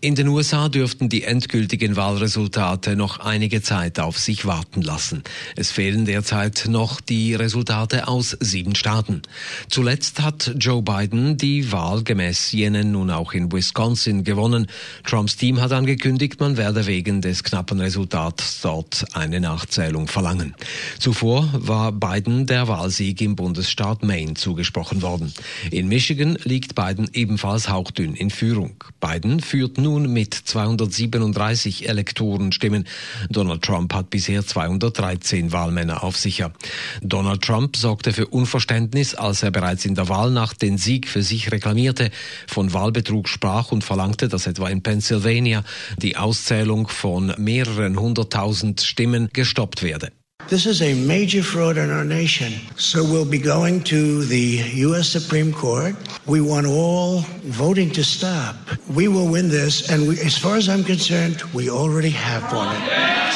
In den USA dürften die endgültigen Wahlresultate noch einige Zeit auf sich warten lassen. Es fehlen derzeit noch die Resultate aus sieben Staaten. Zuletzt hat Joe Biden die Wahl gemäß jenen nun auch in Wisconsin gewonnen. Trumps Team hat angekündigt, man werde wegen des knappen Resultats dort eine Nachzählung verlangen. Zuvor war Biden der Wahlsieg im Bundesstaat Maine zugesprochen worden. In Michigan liegt Biden ebenfalls hauchdünn in Führung. Biden führt nun mit 237 Elektorenstimmen. Donald Trump hat bisher 213 Wahlmänner auf sicher. Donald Trump sorgte für Unverständnis, als er bereits in der Wahlnacht den Sieg für sich reklamierte, von Wahlbetrug sprach und verlangte, dass etwa in Pennsylvania die Auszählung von mehreren hunderttausend Stimmen gestoppt werde. This is a major fraud in our nation. So we'll be going to the U.S. Supreme Court. We want all voting to stop. We will win this, and we, as far as I'm concerned, we already have won it.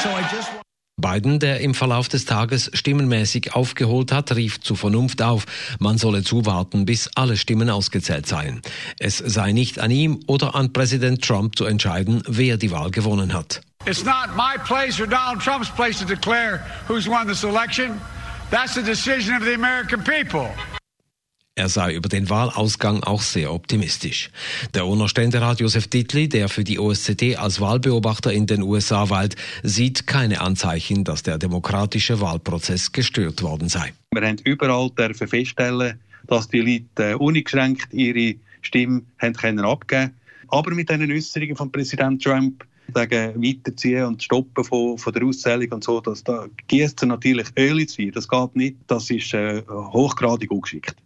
So I just. Biden, der im Verlauf des Tages stimmenmäßig aufgeholt hat, rief zu Vernunft auf, man solle zuwarten, bis alle Stimmen ausgezählt seien. Es sei nicht an ihm oder an Präsident Trump zu entscheiden, wer die Wahl gewonnen hat. It's not my place or Donald Trump's place to declare who's won this election. That's the decision of the American people. Er sei über den Wahlausgang auch sehr optimistisch. Der Owner-Ständerat Josef Dittli, der für die OSZE als Wahlbeobachter in den USA weilt, sieht keine Anzeichen, dass der demokratische Wahlprozess gestört worden sei. Wir haben überall dürfen feststellen, dass die Leute äh, uneingeschränkt ihre Stimme haben können abgeben Aber mit diesen Äußerungen von Präsident Trump sagen, weiterziehen und stoppen von, von der Auszählung und so, das, da gießt natürlich Öl ins Feuer. Das geht nicht. Das ist äh, hochgradig ungeschickt.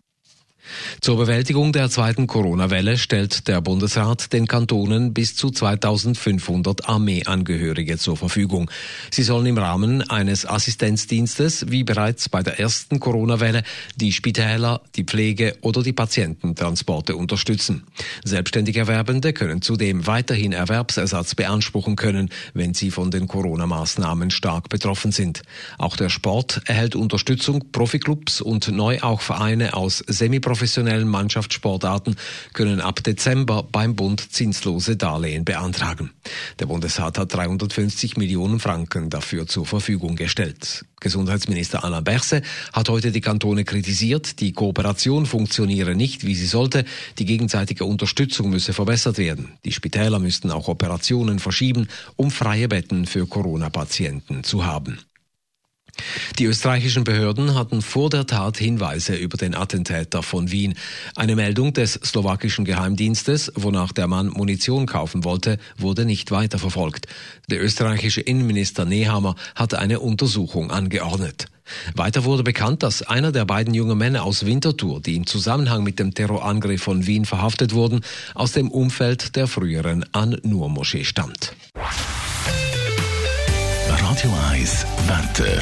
Zur Bewältigung der zweiten Corona-Welle stellt der Bundesrat den Kantonen bis zu 2500 Armeeangehörige zur Verfügung. Sie sollen im Rahmen eines Assistenzdienstes, wie bereits bei der ersten Corona-Welle, die Spitäler, die Pflege oder die Patiententransporte unterstützen. Selbstständig Erwerbende können zudem weiterhin Erwerbsersatz beanspruchen können, wenn sie von den Corona-Maßnahmen stark betroffen sind. Auch der Sport erhält Unterstützung. Profiklubs und neu auch Vereine aus semi professionellen Mannschaftssportarten können ab Dezember beim Bund zinslose Darlehen beantragen. Der Bundesrat hat 350 Millionen Franken dafür zur Verfügung gestellt. Gesundheitsminister Alain Berset hat heute die Kantone kritisiert, die Kooperation funktioniere nicht, wie sie sollte, die gegenseitige Unterstützung müsse verbessert werden. Die Spitäler müssten auch Operationen verschieben, um freie Betten für Corona-Patienten zu haben. Die österreichischen Behörden hatten vor der Tat Hinweise über den Attentäter von Wien. Eine Meldung des slowakischen Geheimdienstes, wonach der Mann Munition kaufen wollte, wurde nicht weiterverfolgt. Der österreichische Innenminister Nehammer hatte eine Untersuchung angeordnet. Weiter wurde bekannt, dass einer der beiden jungen Männer aus Winterthur, die im Zusammenhang mit dem Terrorangriff von Wien verhaftet wurden, aus dem Umfeld der früheren An-Nur-Moschee stammt. Radio 1 Wetter.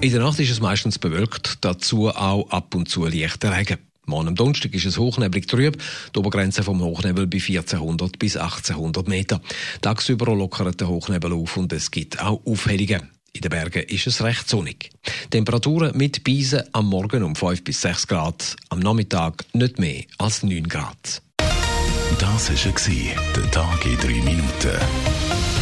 In der Nacht ist es meistens bewölkt, dazu auch ab und zu leichter Regen. Morgen am Donnerstag ist es hochneblig trüb, die Obergrenze vom Hochnebel bei 1400 bis 1800 Meter. Tagsüber lockert der Hochnebel auf und es gibt auch Aufhellungen. In den Bergen ist es recht sonnig. Temperaturen mit Beisen am Morgen um 5 bis 6 Grad, am Nachmittag nicht mehr als 9 Grad. Das war der Tag in 3 Minuten.